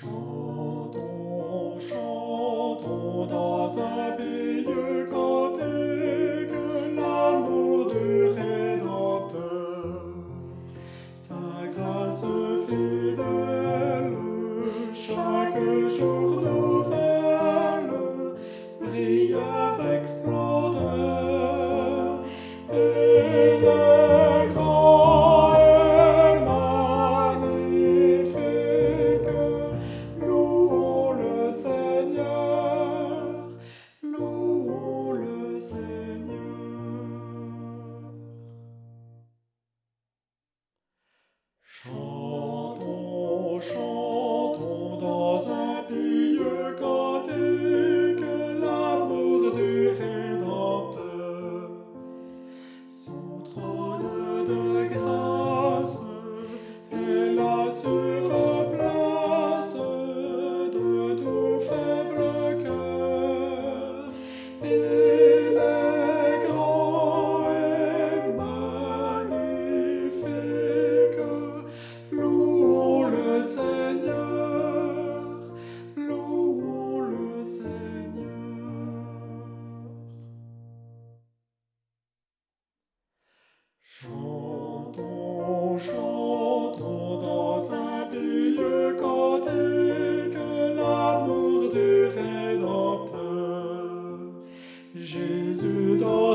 Chantons, chantons dans un pays cantique l'amour du Rédempteur. Sa grâce fidèle, chaque jour nouvelle, brille avec splendeur. Chantons,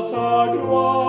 sa gloire.